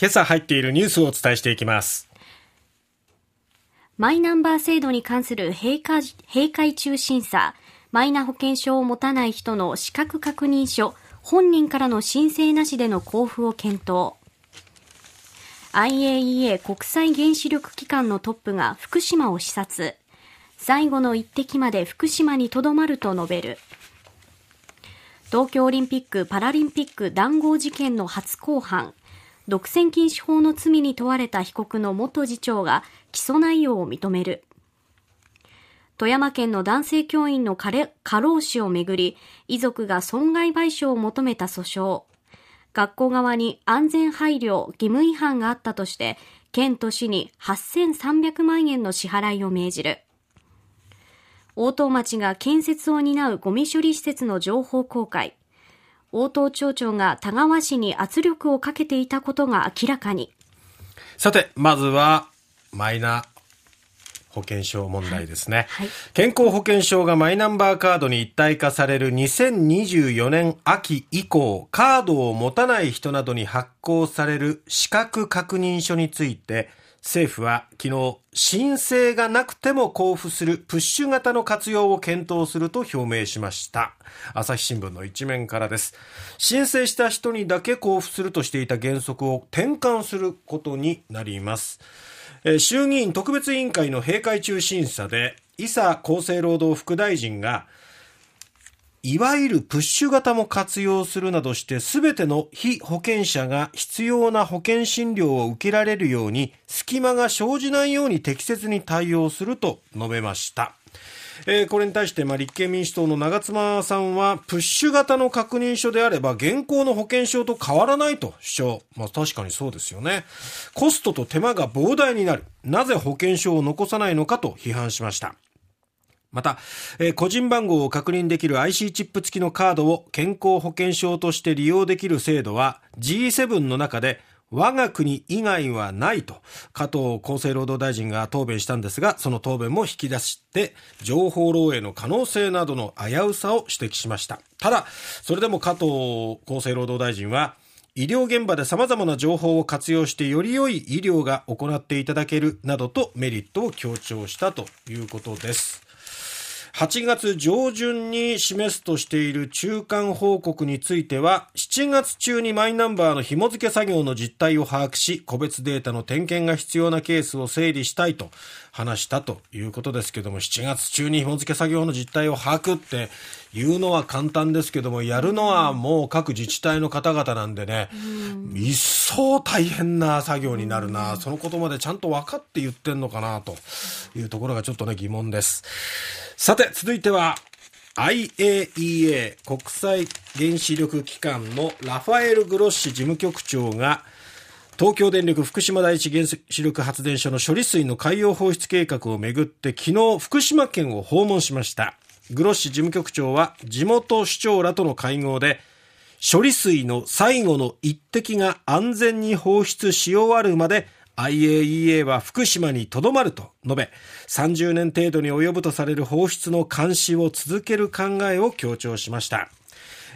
今朝入っているニュースをお伝えしていきます。マイナンバー制度に関する閉会閉会中審査。マイナ保険証を持たない人の資格確認書。本人からの申請なしでの交付を検討。IAEA 国際原子力機関のトップが福島を視察。最後の一滴まで福島にとどまると述べる。東京オリンピック・パラリンピック談合事件の初公判。独占禁止法の罪に問われた被告の元次長が起訴内容を認める。富山県の男性教員の過労死をめぐり遺族が損害賠償を求めた訴訟。学校側に安全配慮義務違反があったとして県と市に8300万円の支払いを命じる。応答町が建設を担うゴミ処理施設の情報公開。応答町長が田川市に圧力をかけていたことが明らかに。さてまずはマイナ保険証問題ですね、はい。はい、健康保険証がマイナンバーカードに一体化される2024年秋以降カードを持たない人などに発行される資格確認書について政府は昨日申請がなくても交付するプッシュ型の活用を検討すると表明しました。朝日新聞の一面からです。申請した人にだけ交付するとしていた原則を転換することになります。衆議院特別委員会の閉会中審査で、伊佐厚生労働副大臣が、いわゆるプッシュ型も活用するなどして全ての被保険者が必要な保険診療を受けられるように隙間が生じないように適切に対応すると述べました。えー、これに対して、まあ、立憲民主党の長妻さんは、プッシュ型の確認書であれば、現行の保険証と変わらないと主張。まあ、確かにそうですよね。コストと手間が膨大になる。なぜ保険証を残さないのかと批判しました。また、えー、個人番号を確認できる IC チップ付きのカードを健康保険証として利用できる制度は G7 の中で我が国以外はないと加藤厚生労働大臣が答弁したんですがその答弁も引き出して情報漏洩の可能性などの危うさを指摘しました。ただそれでも加藤厚生労働大臣は医療現場で様々な情報を活用してより良い医療が行っていただけるなどとメリットを強調したということです。8月上旬に示すとしている中間報告については、7月中にマイナンバーの紐付け作業の実態を把握し、個別データの点検が必要なケースを整理したいと話したということですけども、7月中に紐付け作業の実態を把握って言うのは簡単ですけども、やるのはもう各自治体の方々なんでね、一層大変な作業になるな、そのことまでちゃんと分かって言ってんのかなというところがちょっとね疑問です。さて、続いては、IAEA 国際原子力機関のラファエル・グロッシ事務局長が東京電力福島第一原子力発電所の処理水の海洋放出計画をめぐって昨日福島県を訪問しました。グロッシ事務局長は地元市長らとの会合で処理水の最後の一滴が安全に放出し終わるまで IAEA は福島にとどまると述べ、30年程度に及ぶとされる放出の監視を続ける考えを強調しました。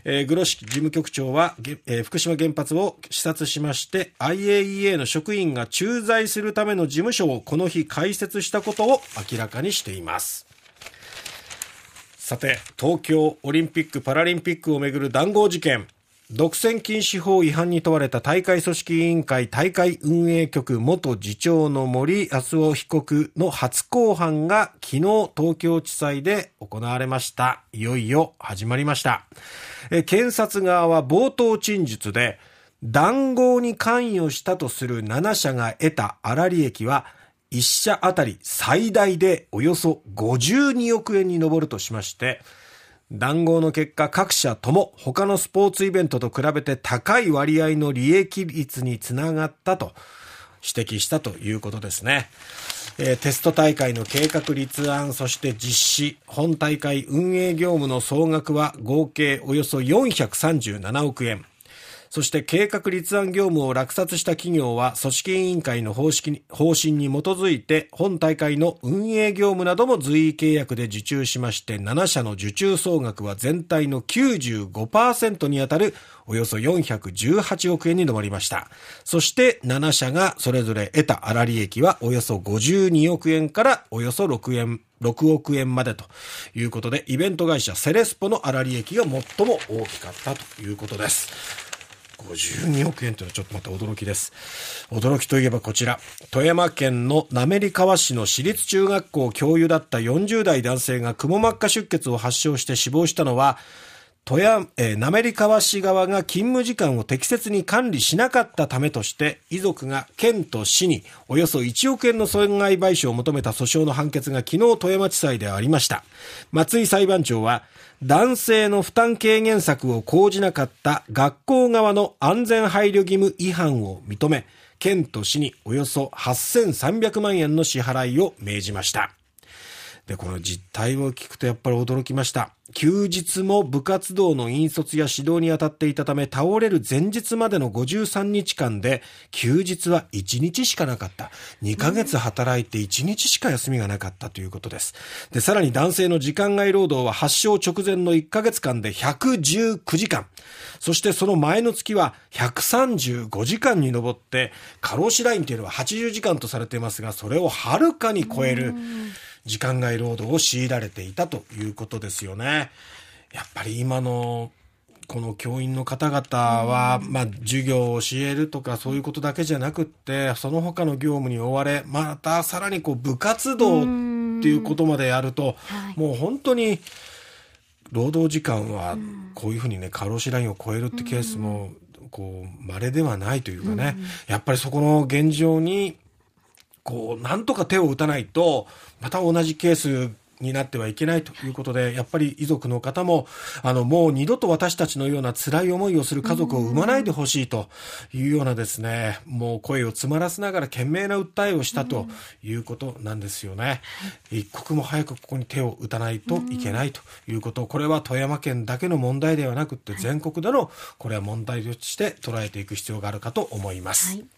えー、グロシ事務局長は、えー、福島原発を視察しまして IAEA の職員が駐在するための事務所をこの日開設したことを明らかにしていますさて東京オリンピック・パラリンピックをめぐる談合事件独占禁止法違反に問われた大会組織委員会大会運営局元次長の森康夫被告の初公判が昨日東京地裁で行われました。いよいよ始まりました。検察側は冒頭陳述で談合に関与したとする7社が得た粗利益は1社あたり最大でおよそ52億円に上るとしまして、談合の結果各社とも他のスポーツイベントと比べて高い割合の利益率につながったと指摘したということですね。えー、テスト大会の計画立案、そして実施、本大会運営業務の総額は合計およそ437億円。そして計画立案業務を落札した企業は組織委員会の方式方針に基づいて本大会の運営業務なども随意契約で受注しまして7社の受注総額は全体の95%にあたるおよそ418億円に上りました。そして7社がそれぞれ得た粗利益はおよそ52億円からおよそ6円6億円までということで、イベント会社セレスポの粗利益が最も大きかったということです。52億円というのはちょっとまた驚きです。驚きといえばこちら、富山県の滑川市の私立中学校教諭だった40代男性がくも膜下出血を発症して死亡したのは、富山、えー、滑川市側が勤務時間を適切に管理しなかったためとして、遺族が県と市におよそ1億円の損害賠償を求めた訴訟の判決が昨日富山地裁でありました。松井裁判長は、男性の負担軽減策を講じなかった学校側の安全配慮義務違反を認め、県と市におよそ8300万円の支払いを命じました。で、この実態を聞くとやっぱり驚きました。休日も部活動の引率や指導に当たっていたため、倒れる前日までの53日間で、休日は1日しかなかった。2ヶ月働いて1日しか休みがなかったということです。で、さらに男性の時間外労働は発症直前の1ヶ月間で119時間。そしてその前の月は135時間に上って、過労死ラインというのは80時間とされていますが、それをはるかに超える。時間外労働を強いられていたということですよね。やっぱり今のこの教員の方々は、まあ、授業を教えるとかそういうことだけじゃなくって、その他の業務に追われ、またさらにこう部活動っていうことまでやると、もう本当に労働時間はこういうふうにね、過労死ラインを超えるってケースも、こう、稀ではないというかね、やっぱりそこの現状にこう、なんとか手を打たないと、また同じケースになってはいけないということで、やっぱり遺族の方も、あの、もう二度と私たちのような辛い思いをする家族を生まないでほしいというようなですね、もう声を詰まらせながら懸命な訴えをしたということなんですよね。一刻も早くここに手を打たないといけないということ、これは富山県だけの問題ではなくて全国での、これは問題として捉えていく必要があるかと思います。はい